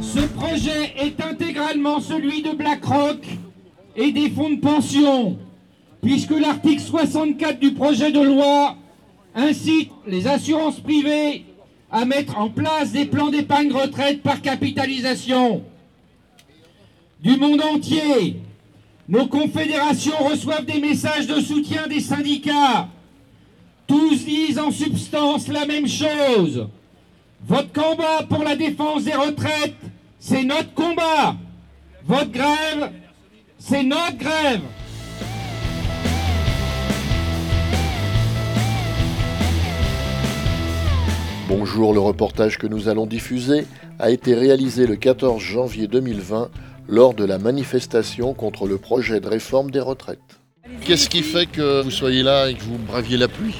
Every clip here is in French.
Ce projet est intégralement celui de BlackRock et des fonds de pension, puisque l'article 64 du projet de loi incite les assurances privées à mettre en place des plans d'épargne retraite par capitalisation. Du monde entier, nos confédérations reçoivent des messages de soutien des syndicats. Tous disent en substance la même chose. Votre combat pour la défense des retraites, c'est notre combat. Votre grève, c'est notre grève. Bonjour, le reportage que nous allons diffuser a été réalisé le 14 janvier 2020 lors de la manifestation contre le projet de réforme des retraites. Qu'est-ce qui fait que vous soyez là et que vous braviez la pluie?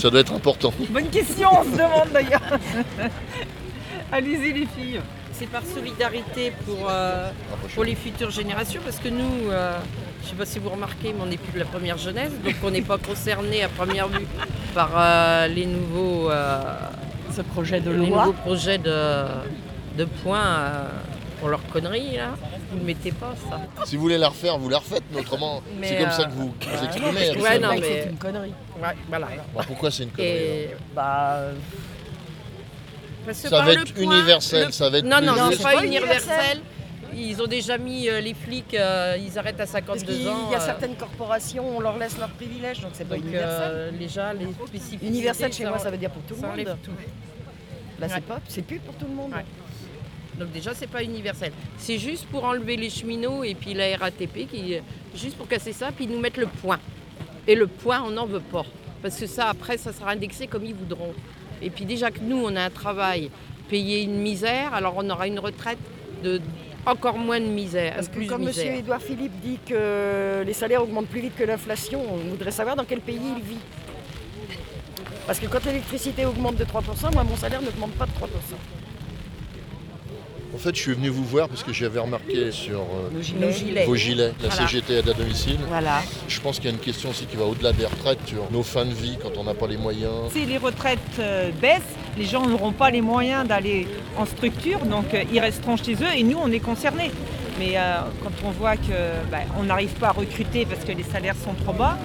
Ça doit être important. Bonne question, on se demande d'ailleurs. Allez-y les filles. C'est par solidarité pour, euh, pour les futures générations parce que nous, euh, je ne sais pas si vous remarquez, mais on n'est plus de la première jeunesse, donc on n'est pas concerné à première vue par euh, les nouveaux, Ce projet de les loi. nouveaux projets de, de points euh, pour leurs conneries. Là. Vous ne mettez pas ça. Si vous voulez la refaire, vous la refaites, mais autrement, c'est comme euh, ça que vous, vous exprimez. parce. Ouais, non, mais- C'est une connerie. Ouais, voilà. Bon, pourquoi c'est une connerie Et, Bah, euh, parce que Ça va le être point, universel, le- ça va être Non, non, plus c'est pas universel. Ils ont déjà mis euh, les flics, euh, ils arrêtent à parce 52 qu'il y ans. a euh, certaines corporations, on leur laisse leurs privilèges, donc c'est pas donc, universel. euh, déjà, les spécificités. universel chez moi, ça- ça veut dire pour tout le monde. tout. Là, Ouais. c'est pas, c'est plus pour tout le monde. Ouais. Donc déjà, c'est pas universel. C'est juste pour enlever les cheminots et puis la RATP, qui, juste pour casser ça, puis nous mettre le point. Et le point, on n'en veut pas. Parce que ça, après, ça sera indexé comme ils voudront. Et puis déjà que nous, on a un travail payé une misère, alors on aura une retraite de encore moins de misère. Parce que comme M. Édouard Philippe dit que les salaires augmentent plus vite que l'inflation, on voudrait savoir dans quel pays il vit. Parce que quand l'électricité augmente de 3%, moi mon salaire n'augmente pas de 3%. En fait, je suis venu vous voir parce que j'avais remarqué sur euh, gilets. vos gilets, la Voilà. CGT aide à domicile. Voilà. Je pense qu'il y a une question aussi qui va au-delà des retraites sur nos fins de vie quand on n'a pas les moyens. Si les retraites euh, baissent, les gens n'auront pas les moyens d'aller en structure, donc euh, ils resteront chez eux et nous, on est concernés. Mais quand on voit que bah, on n'arrive pas à recruter parce que les salaires sont trop bas,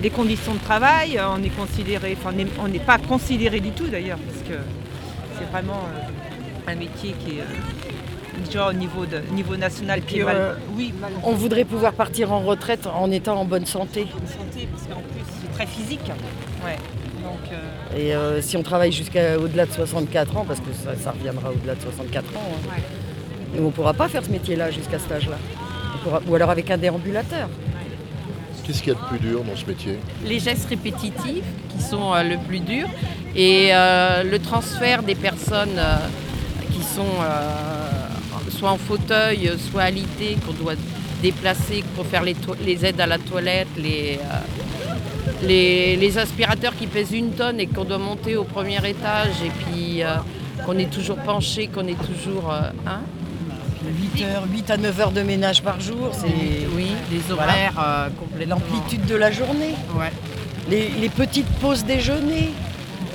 les conditions de travail, on est considéré, enfin, on n'est- pas considéré du tout d'ailleurs, parce que c'est vraiment un métier qui est euh, déjà au niveau, de, niveau national qui est mal. euh, oui, mal On voudrait pouvoir partir en retraite en étant en bonne santé. santé, parce qu'en plus c'est très physique. Ouais. Donc, euh, Et euh, si on travaille jusqu'à au-delà de 64 ans, parce que ça, ça reviendra au-delà de 64 ans, hein, Ouais. et on ne pourra pas faire ce métier-là jusqu'à cet âge-là. Ou alors avec un déambulateur. Qu'est-ce qu'il y a de plus dur dans ce métier? Les gestes répétitifs qui sont euh, le plus dur et euh, le transfert des personnes euh, qui sont euh, soit en fauteuil, soit alitées, qu'on doit déplacer pour faire les, les aides à la toilette, les, euh, les, les aspirateurs qui pèsent une tonne et qu'on doit monter au premier étage et puis euh, qu'on est toujours penché, qu'on est toujours... hein 8, heures, 8 à 9 heures de ménage par jour, c'est oui, les Voilà. horaires euh, complètement... l'amplitude de la journée. Ouais. Les, les petites pauses déjeuner,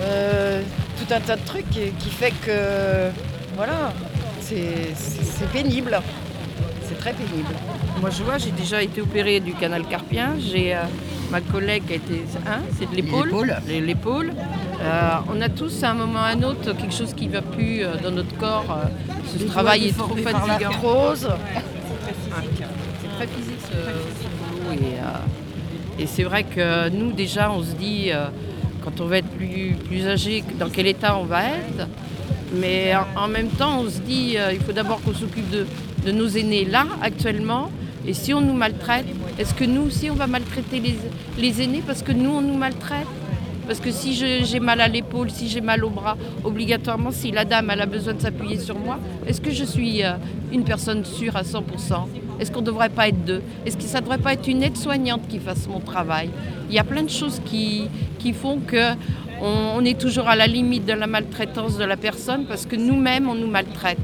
euh, tout un tas de trucs qui, qui fait que voilà, c'est c'est- c'est pénible. C'est très pénible. Moi, je vois, j'ai déjà été opérée du canal carpien. J'ai euh, ma collègue qui a été. Hein, c'est de l'épaule. L'épaule. Euh, on a tous, à un moment ou à un autre, quelque chose qui ne va plus euh, dans notre corps. euh, ce travail est trop fatigant. L'arthrose, C'est très physique ce, boulot. Et, euh, et c'est vrai que nous, déjà, on se dit, euh, quand on va être plus, plus âgé, dans quel état on va être. Mais en, même temps, on se dit, euh, il faut d'abord qu'on s'occupe de, de nos aînés là, actuellement. Et si on nous maltraite, est-ce que nous aussi, on va maltraiter les, les aînés parce que nous, on nous maltraite? Parce que si j'ai mal à l'épaule, si j'ai mal au bras, obligatoirement, si la dame a besoin de s'appuyer sur moi, est-ce que je suis euh, une personne sûre à 100% Est-ce qu'on ne devrait pas être deux? Est-ce que ça ne devrait pas être une aide-soignante qui fasse mon travail? Il y a plein de choses qui, qui font que on, on est toujours à la limite de la maltraitance de la personne parce que nous-mêmes, on nous maltraite.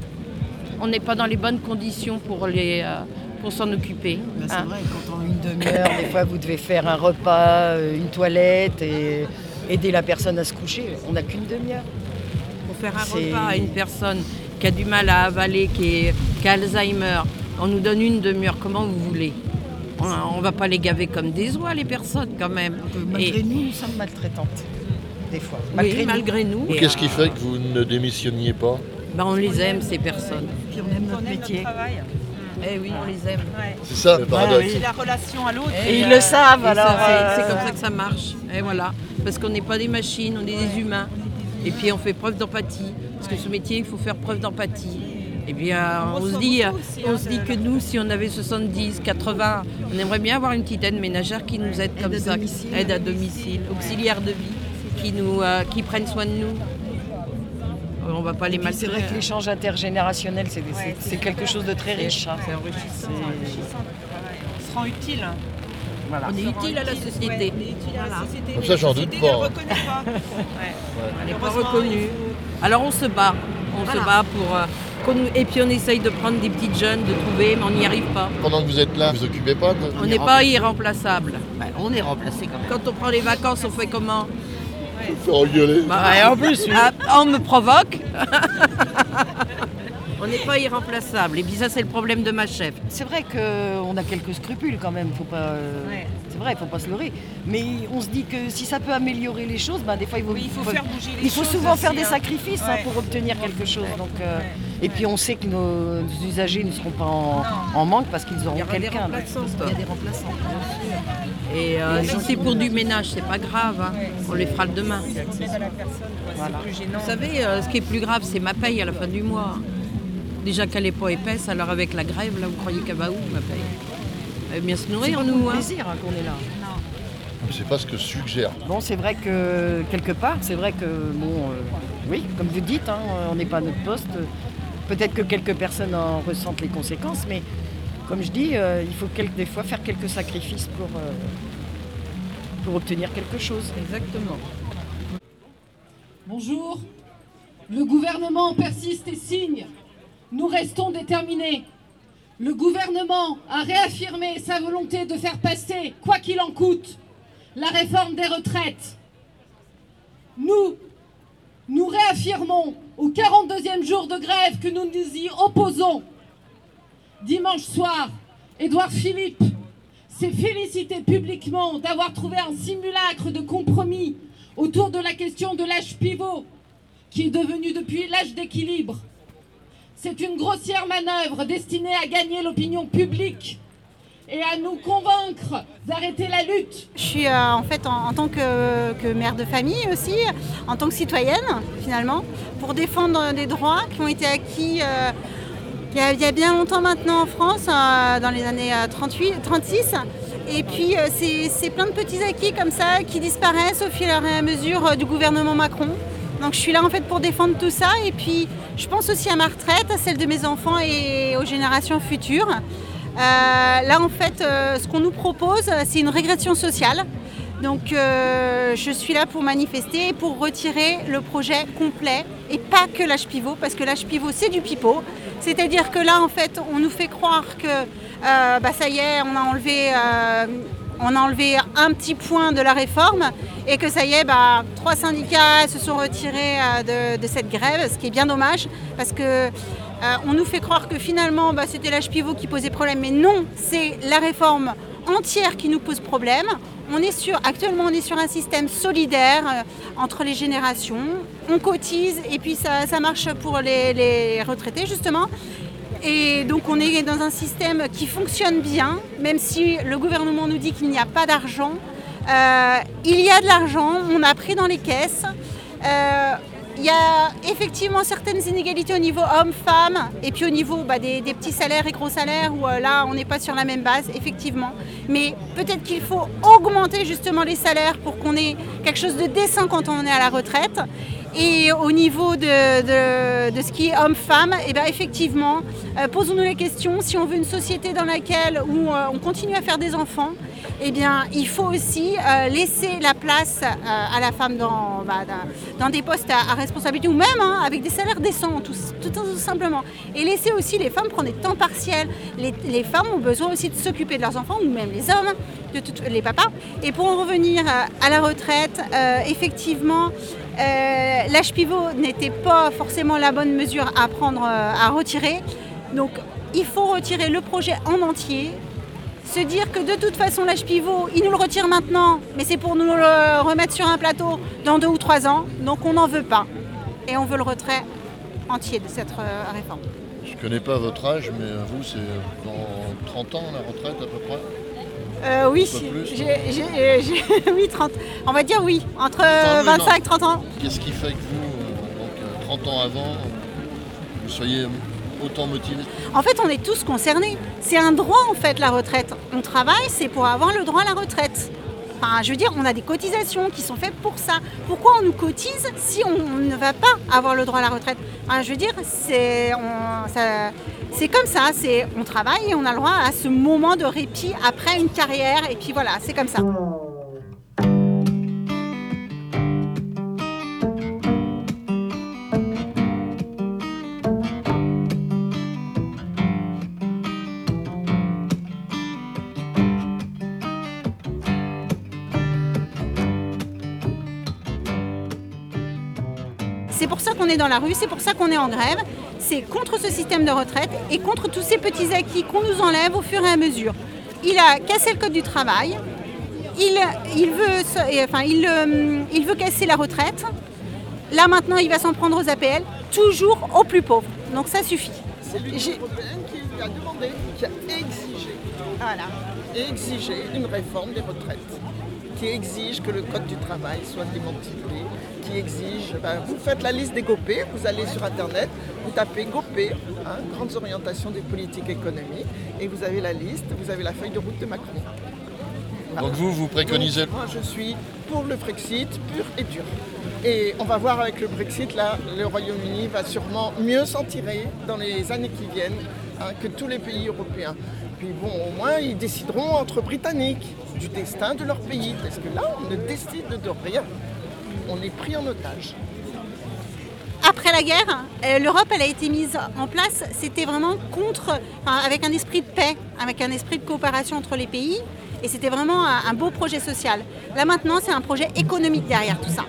On n'est pas dans les bonnes conditions pour, les, euh, pour s'en occuper. Ben, c'est hein. vrai, quand en une demi-heure, des fois vous devez faire un repas, euh, une toilette et aider la personne à se coucher, on n'a qu'une demi-heure. Pour faire un repas à une personne qui a du mal à avaler, qui, est, qui a Alzheimer, on nous donne une demi-heure, comment vous voulez? On ne va pas les gaver comme des oies, les personnes, quand même. Malgré Et- nous, nous sommes maltraitantes, des fois. oui, nous. malgré nous. Et, Qu'est-ce qui fait que vous ne démissionniez pas ben, On les aime, ces personnes. Puis on aime On notre aime métier. notre travail. Eh oui, on les aime. Ouais. C'est ça le paradoxe. C'est la relation à l'autre. Et ils euh, le savent, Et ça, alors. c'est- euh, C'est comme ça que ça marche. Et voilà. Parce qu'on n'est pas des machines, on est des humains. Et puis on fait preuve d'empathie. Parce que ce métier, il faut faire preuve d'empathie. Et bien, On on se dit, aussi, on hein, se dit que nous, si on avait 70, 80, on aimerait bien avoir une petite aide ménagère qui nous aide comme ça, domicile. aide à domicile, auxiliaire de vie, qui nous, euh, qui prennent soin de nous. On va pas les Puis C'est maltraiter. vrai que l'échange intergénérationnel, c'est Ouais, quelque chose de très riche. hein. C'est enrichissant. On se rend utile. Voilà. On est utile à la société. Ouais, on est utile à la Voilà. société, Comme ça, la j'en doute société pas, ne hein. reconnaît pas. Elle n'est pas reconnue. Alors on se bat. On se bat pour. euh, Et puis on essaye de prendre des petites jeunes, de trouver, mais on n'y arrive pas. Pendant que vous êtes là, vous vous occupez pas de... On n'est pas irremplaçable. Bah, on est remplacé quand même. Quand on prend les vacances, on fait comment? Faire engueuler. Bah, et en plus, oui. ah, On me provoque. on n'est pas irremplaçable. Et puis ça, c'est le problème de ma chef. C'est vrai qu'on a quelques scrupules quand même, faut pas. euh, Ouais. C'est vrai, faut pas se leurrer. Mais on se dit que si ça peut améliorer les choses, ben des fois il faut, Oui, il faut faire bouger les il faut choses souvent aussi, faire des hein. sacrifices hein, Ouais. pour obtenir quelque chose. Donc, euh, Ouais. Et puis on sait que nos usagers ne seront pas en, en manque parce qu'ils Il y auront quelqu'un. Il y a des remplaçants. Et euh, si c'est pour du ménage, c'est pas grave. hein. On les fera le demain. C'est c'est. Vous savez, euh, ce qui est plus grave, c'est ma paye à la fin du mois. Déjà qu'elle n'est pas épaisse, alors avec la grève, là, vous croyez qu'elle va où, ma paye? Elle va bien se C'est nourrir, nous. pour hein. le plaisir hein, qu'on est là. C'est pas ce que suggère. Bon, c'est vrai que quelque part, c'est vrai que, bon, euh, oui, comme vous dites, hein, on n'est pas à notre poste. Peut-être que quelques personnes en ressentent les conséquences, mais comme je dis, euh, il faut des fois faire quelques sacrifices pour, euh, pour obtenir quelque chose. Exactement. Bonjour. Le gouvernement persiste et signe. Nous restons déterminés. Le gouvernement a réaffirmé sa volonté de faire passer, quoi qu'il en coûte, la réforme des retraites. Nous, nous réaffirmons au 42e jour de grève que nous nous y opposons. Dimanche soir, Édouard Philippe s'est félicité publiquement d'avoir trouvé un simulacre de compromis autour de la question de l'âge pivot, qui est devenu depuis l'âge d'équilibre. C'est une grossière manœuvre destinée à gagner l'opinion publique et à nous convaincre d'arrêter la lutte. Je suis euh, en fait en, tant que, mère de famille aussi, en tant que citoyenne finalement, pour défendre des droits qui ont été acquis euh, il, y a, bien longtemps maintenant en France, euh, dans les années euh, 38, 36. Et puis c'est plein de petits acquis comme ça qui disparaissent au fur et à mesure du gouvernement Macron. Donc je suis là en fait pour défendre tout ça et puis je pense aussi à ma retraite, à celle de mes enfants et aux générations futures. Euh, là, en fait, euh, ce qu'on nous propose, c'est une régression sociale. Donc, euh, je suis là pour manifester et pour retirer le projet complet et pas que l'âge pivot, parce que l'âge pivot, c'est du pipeau. C'est-à-dire que là, en fait, on nous fait croire que euh, bah, ça y est, on a enlevé. euh, un petit point de la réforme et que ça y est, bah, trois syndicats se sont retirés euh, de cette grève, ce qui est bien dommage parce que euh, on nous fait croire que finalement bah, c'était l'âge pivot qui posait problème, mais non, c'est la réforme entière qui nous pose problème. On est sur, actuellement, on est sur un système solidaire euh, entre les générations. On cotise et puis ça, marche pour les, retraités justement. Et donc on est dans un système qui fonctionne bien, même si le gouvernement nous dit qu'il n'y a pas d'argent. Euh, il y a de l'argent, on a pris dans les caisses. Il y a effectivement certaines inégalités au niveau homme-femme et puis au niveau bah, des, petits salaires et gros salaires où euh, là on n'est pas sur la même base, effectivement. Mais peut-être qu'il faut augmenter justement les salaires pour qu'on ait quelque chose de décent quand on est à la retraite. Et au niveau de, de- ce qui est homme-femme, eh ben effectivement, euh, posons-nous la question si on veut une société dans laquelle où, euh, on continue à faire des enfants, eh bien, il faut aussi euh, laisser la place euh, à la femme dans, bah, des postes à, responsabilité ou même hein, avec des salaires décents, tout, simplement. Et laisser aussi les femmes prendre des temps partiels. Les, femmes ont besoin aussi de s'occuper de leurs enfants, ou même les hommes, les papas. Et pour en revenir euh, à la retraite, effectivement, l'âge pivot n'était pas forcément la bonne mesure à prendre, à retirer. Donc, il faut retirer le projet en entier, se dire que de toute façon l'âge pivot, il nous le retire maintenant, mais c'est pour nous le remettre sur un plateau dans deux ou trois ans, donc on n'en veut pas. Et on veut le retrait entier de cette euh, réforme. Je connais pas votre âge, mais euh, vous, c'est dans 30 ans la retraite à peu près? Euh, oui, euh, oui, 30, on va dire oui, entre Enfin, oui, 25 et 30 ans. Qu'est-ce qui fait que vous, euh, donc, euh, 30 ans avant, vous soyez autant motivé En fait, on est tous concernés. C'est un droit, en fait, la retraite. On travaille, c'est pour avoir le droit à la retraite. Enfin, je veux dire, on a des cotisations qui sont faites pour ça. Pourquoi on nous cotise si on ne va pas avoir le droit à la retraite? Enfin, Je veux dire, c'est on- ça- c'est comme ça. C'est on travaille et on a le droit à ce moment de répit après une carrière. Et puis voilà, c'est comme ça. Est dans la rue, c'est pour ça qu'on est en grève. C'est contre ce système de retraite et contre tous ces petits acquis qu'on nous enlève au fur et à mesure. Il a cassé le code du travail, il, il veut, enfin, il, euh, il veut casser la retraite. Là maintenant, il va s'en prendre aux APL, toujours aux plus pauvres. Donc ça suffit. C'est l'Union européenne qui a demandé, qui a exigé, Voilà. exigé une réforme des retraites, qui exige que le code du travail soit démantelé, qui exige, ben, vous faites la liste des GOPÉ, vous allez sur Internet, vous tapez GOPÉ, hein, grandes orientations des politiques économiques, et vous avez la liste, vous avez la feuille de route de Macron. Voilà. Donc vous, vous préconisez Donc, moi, je suis pour le Brexit pur et dur. Et on va voir avec le Brexit, là, le Royaume-Uni va sûrement mieux s'en tirer dans les années qui viennent hein, que tous les pays européens. Puis bon, au moins, ils décideront entre Britanniques du destin de leur pays. Parce que là, on ne décide de rien. On est pris en otage. Après la guerre, euh, l'Europe elle a été mise en place, c'était vraiment contre, avec un esprit de paix, avec un esprit de coopération entre les pays, et c'était vraiment un, beau projet social. Là maintenant, c'est un projet économique derrière tout ça,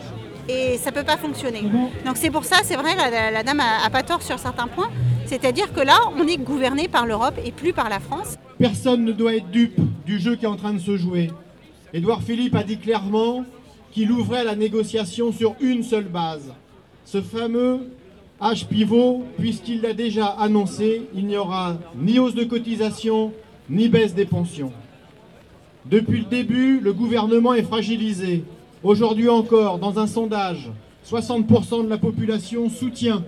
et ça ne peut pas fonctionner. Donc c'est pour ça, c'est vrai, la, la- dame a, a pas tort sur certains points, c'est-à-dire que là, on est gouverné par l'Europe et plus par la France. Personne ne doit être dupe du jeu qui est en train de se jouer. Édouard Philippe a dit clairement qu'il ouvrait la négociation sur une seule base. Ce fameux âge pivot, puisqu'il l'a déjà annoncé, il n'y aura ni hausse de cotisation, ni baisse des pensions. Depuis le début, le gouvernement est fragilisé. Aujourd'hui encore, dans un sondage, 60% de la population soutient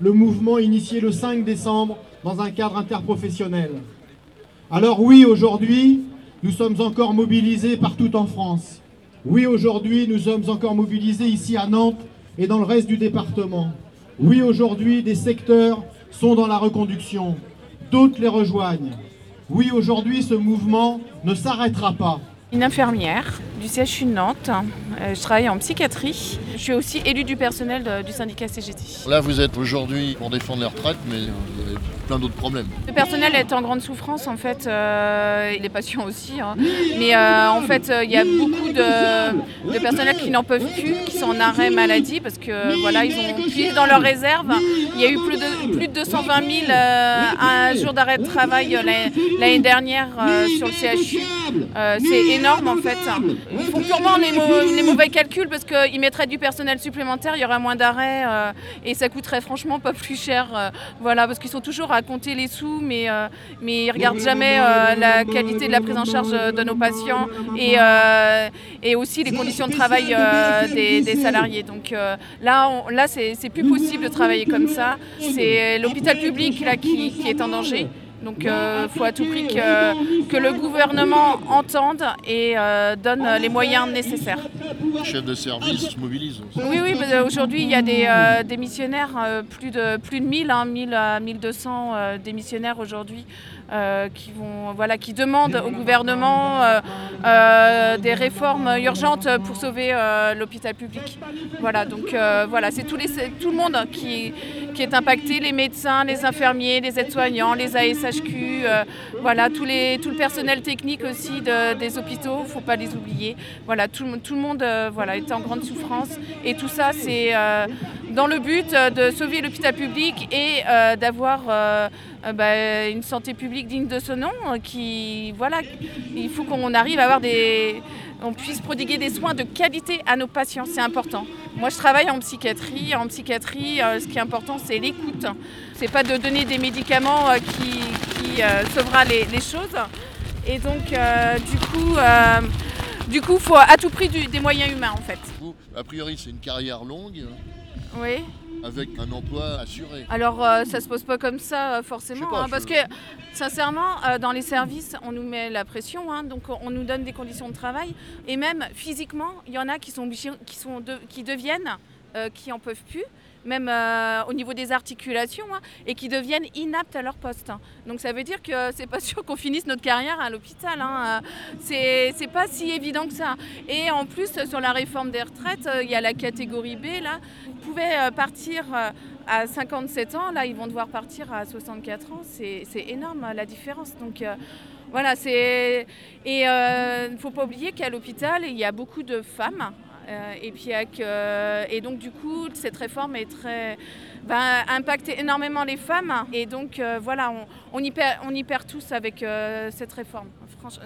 le mouvement initié le 5 décembre dans un cadre interprofessionnel. Alors oui, aujourd'hui, nous sommes encore mobilisés partout en France. Oui, aujourd'hui, nous sommes encore mobilisés ici à Nantes et dans le reste du département. Oui, aujourd'hui, des secteurs sont dans la reconduction. D'autres les rejoignent. Oui, aujourd'hui, ce mouvement ne s'arrêtera pas. Une infirmière du CHU de Nantes. Euh, je travaille en psychiatrie. Je suis aussi élue du personnel de- du syndicat CGT. Là, vous êtes aujourd'hui pour défendre les retraites, mais vous avez plein d'autres problèmes. Le personnel est en grande souffrance en fait, euh, et les patients aussi. hein. Mais euh, en fait, il y a beaucoup de, de personnels qui n'en peuvent plus, qui sont en arrêt maladie parce que voilà, ils ont puisé dans leurs réserves. Il y a eu plus de, plus de 220 000 euh, un jour d'arrêt de travail l'année- dernière sur le CHU. C'est énorme en fait. Ils font purement les, mau- les mauvais calculs parce qu'ils mettraient du personnel supplémentaire, il y aurait moins d'arrêts euh, et ça coûterait franchement pas plus cher. euh, voilà, parce qu'ils sont toujours à compter les sous, mais, euh, mais ils regardent jamais euh, la qualité de la prise en charge de nos patients et, et aussi les conditions de travail des, des salariés. Donc là, on- là c'est c'est plus possible de travailler comme ça. C'est l'hôpital public là, qui, qui est en danger. Donc il faut à tout prix que, que le gouvernement entende et euh, donne les moyens nécessaires. Les chefs de service se mobilisent. Oui, oui, bah, aujourd'hui il y a des euh, démissionnaires, euh, plus, de, plus de 1000, hein, 1000 à 1200 euh, démissionnaires aujourd'hui euh, qui, vont, voilà, qui demandent au gouvernement des réformes urgentes pour sauver l'hôpital public. Voilà, donc voilà, c'est tout, le monde qui, qui, est impacté, les médecins, les infirmiers, les aides-soignants, les ASHQ, voilà, tous les, tout le personnel technique aussi des hôpitaux, il ne faut pas les oublier. Voilà, tout, le monde voilà, est en grande souffrance et tout ça c'est dans le but de sauver l'hôpital public et d'avoir bah, une santé publique digne de ce nom. Qui, voilà, il faut qu'on arrive à avoir des, on puisse prodiguer des soins de qualité à nos patients, c'est important. Moi, je travaille en psychiatrie. En psychiatrie, ce qui est important, c'est l'écoute. C'est pas de donner des médicaments qui, qui sauvera les, choses. Et donc, du coup, du coup, faut à tout prix des moyens humains, en fait. a priori, c'est une carrière longue. Oui avec un emploi assuré. Alors ça euh, ça se pose pas comme ça euh, forcément, hein, parce que sincèrement, euh, dans les services, on nous met la pression, hein, donc on nous donne des conditions de travail, et même physiquement, il y en a qui sont qui sont qui deviennent, qui en peuvent plus même euh, au niveau des articulations, hein, et qui deviennent inaptes à leur poste. Donc ça veut dire que c'est pas sûr qu'on finisse notre carrière à l'hôpital. Hein. C'est pas si évident que ça. Et en plus, sur la réforme des retraites, euh, il y a la catégorie B, là, pouvaient euh, partir à 57 ans, là ils vont devoir partir à 64 ans, c'est énorme la différence. Donc voilà, c'est. Et il ne faut pas oublier qu'à l'hôpital, il y a beaucoup de femmes euh, et, puis euh, et donc du coup, cette réforme est très, va impacter énormément les femmes. Et donc euh, voilà, on, y perd, on y perd tous avec cette réforme,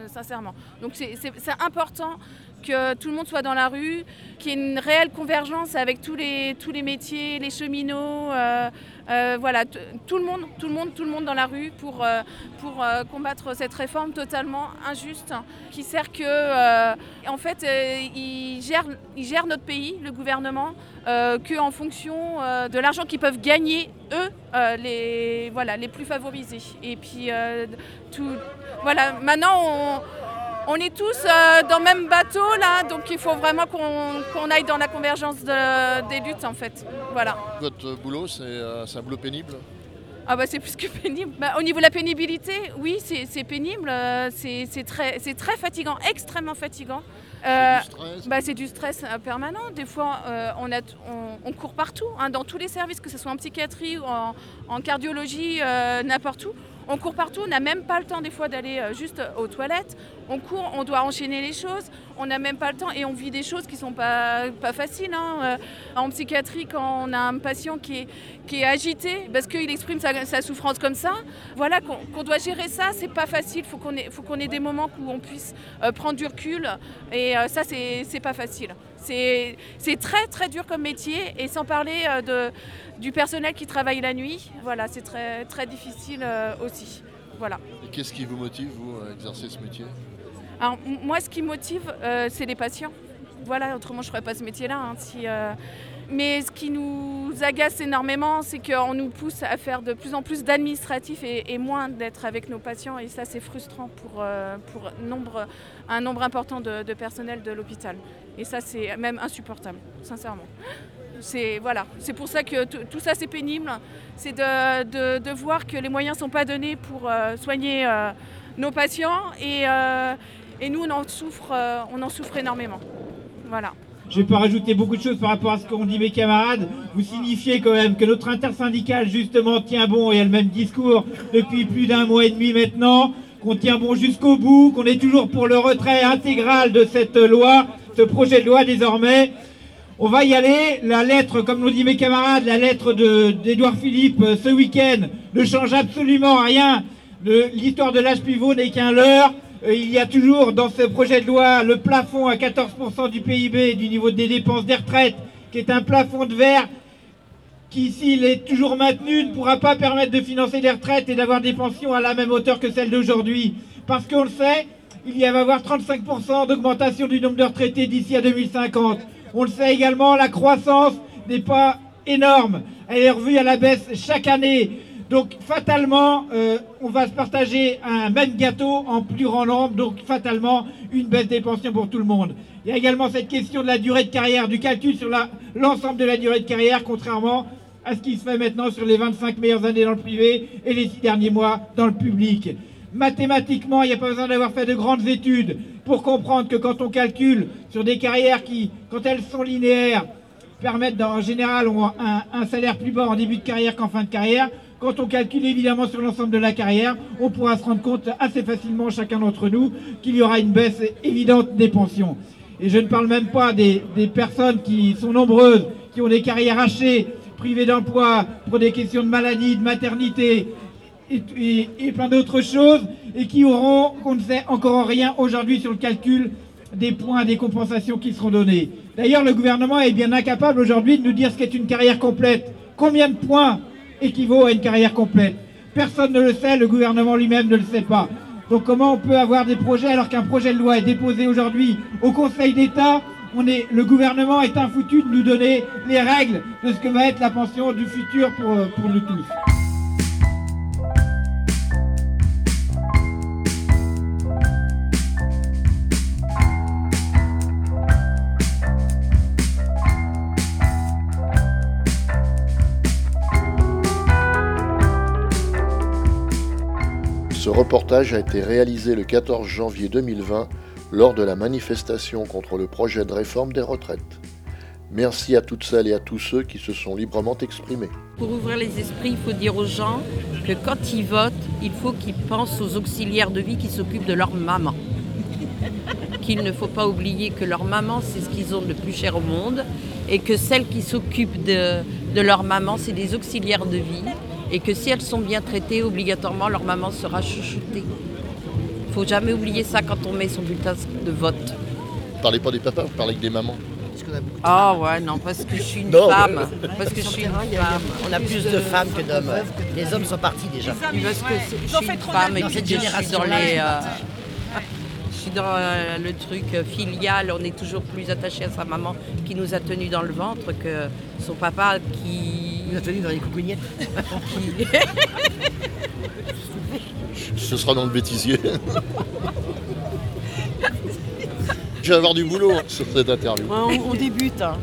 sincèrement. Donc c'est important que tout le monde soit dans la rue, qu'il y ait une réelle convergence avec tous les, tous les métiers, les cheminots, euh, euh, voilà, tout le monde, tout le monde, tout le monde dans la rue pour, euh, pour combattre cette réforme totalement injuste qui sert que, en fait, ils gèrent notre pays, le gouvernement, que en fonction de l'argent qu'ils peuvent gagner eux, les, voilà, les plus favorisés. Et puis, tout, voilà, maintenant on on est tous euh, dans le même bateau là, donc il faut vraiment qu'on aille dans la convergence des luttes en fait. Voilà. Votre boulot, c'est euh, un boulot pénible? Ah bah c'est plus que pénible. Bah, au niveau de la pénibilité, oui, c'est pénible, euh, c'est très, très fatigant, extrêmement fatigant. bah, c'est du stress permanent. Des fois, on, a, on, court partout, hein, dans tous les services, que ce soit en psychiatrie ou en, en cardiologie, n'importe où. On court partout, on n'a même pas le temps des fois d'aller euh, juste aux toilettes. On court, on doit enchaîner les choses, on n'a même pas le temps et on vit des choses qui ne sont pas, faciles. Hein. Euh, en psychiatrie, quand on a un patient qui est, agité parce qu'il exprime sa, souffrance comme ça, voilà, qu'on doit gérer ça, c'est pas facile. Il faut qu'on ait, ait des moments où on puisse euh, prendre du recul et ça, c'est pas facile. C'est très très dur comme métier et sans parler de, du personnel qui travaille la nuit. Voilà, c'est très, très difficile euh, aussi. Voilà. qu'est-ce qui vous motive, vous, à exercer ce métier? Alors, moi, ce qui me motive, euh, c'est les patients. Voilà, autrement, je ne ferais pas ce métier-là. Hein, si, euh, Mais ce qui nous agace énormément, c'est qu'on nous pousse à faire de plus en plus d'administratifs et, moins d'être avec nos patients. Et ça, c'est frustrant pour, pour nombre, un nombre important de, de personnel de l'hôpital. Et ça, c'est même insupportable, sincèrement c'est voilà, pour ça que tout ça c'est pénible. C'est de, voir que les moyens ne sont pas donnés pour euh, soigner euh, nos patients et, euh, et, nous on en souffre, on en souffre énormément. Voilà. Je ne vais pas rajouter beaucoup de choses par rapport à ce qu'ont dit mes camarades. Vous signifiez quand même que notre intersyndicale, justement, tient bon et a le même discours depuis plus d'un mois et demi maintenant, qu'on tient bon jusqu'au bout, qu'on est toujours pour le retrait intégral de cette loi, ce projet de loi désormais. On va y aller. La lettre, comme l'ont dit mes camarades, la lettre d'Edouard Philippe euh, ce week-end ne change absolument rien. L'histoire de l'âge pivot n'est qu'un leurre. Euh, il y a toujours dans ce projet de loi le plafond à 14% du PIB du niveau des dépenses des retraites, qui est un plafond de verre qui, s'il est toujours maintenu, ne pourra pas permettre de financer les retraites et d'avoir des pensions à la même hauteur que celle d'aujourd'hui. Parce qu'on le sait, il y va avoir 35% d'augmentation du nombre de retraités d'ici à 2050. On le sait également, la croissance n'est pas énorme. Elle est revue à la baisse chaque année. Donc fatalement, euh, on va se partager un même gâteau en plus grand nombre, donc fatalement une baisse des pensions pour tout le monde. Il y a également cette question de la durée de carrière, du calcul sur l'ensemble de la durée de carrière, contrairement à ce qui se fait maintenant sur les 25 meilleures années dans le privé et les 6 derniers mois dans le public. Mathématiquement, il n'y a pas besoin d'avoir fait de grandes études pour comprendre que quand on calcule sur des carrières qui, quand elles sont linéaires, permettent en général un, salaire plus bas en début de carrière qu'en fin de carrière. Quand on calcule évidemment sur l'ensemble de la carrière, on pourra se rendre compte assez facilement, chacun d'entre nous, qu'il y aura une baisse évidente des pensions. Et je ne parle même pas des, personnes qui sont nombreuses, qui ont des carrières hachées, privées d'emploi pour des questions de maladie, de maternité et, plein d'autres choses, et qui auront, on ne sait encore rien aujourd'hui sur le calcul des points, des compensations qui seront données. D'ailleurs, le gouvernement est bien incapable aujourd'hui de nous dire ce qu'est une carrière complète. Combien de points équivaut à une carrière complète? Personne ne le sait, le gouvernement lui-même ne le sait pas. Donc comment on peut avoir des projets alors qu'un projet de loi est déposé aujourd'hui au Conseil d'État? On est, le gouvernement est infoutu de nous donner les règles de ce que va être la pension du futur pour, pour nous tous. Ce reportage a été réalisé le 14 janvier 2020 lors de la manifestation contre le projet de réforme des retraites. Merci à toutes celles et à tous ceux qui se sont librement exprimés. Pour ouvrir les esprits, il faut dire aux gens que quand ils votent, il faut qu'ils pensent aux auxiliaires de vie qui s'occupent de leur maman. Qu'il ne faut pas oublier que leur maman, c'est ce qu'ils ont de plus cher au monde, et que celles qui s'occupent de, de leur maman, c'est des auxiliaires de vie, et que si elles sont bien traitées, obligatoirement leur maman sera chouchoutée. Il faut jamais oublier ça quand on met son bulletin de vote. Vous parlez pas des papas, vous parlez que des mamans. Ah ouais, non, parce que je suis une femme. Parce que je suis une femme. On a plus de femmes que d'hommes. Les hommes sont partis déjà. Parce que je suis une femme et puis je suis dans les... Euh, je suis dans euh, le truc filial, on est toujours plus attaché à sa maman qui nous a tenus dans le ventre que son papa qui... Nous a tenus dans les coucougnettes. Ce sera dans le bêtisier. Je vais avoir du boulot sur cette interview. on, on débute. hein.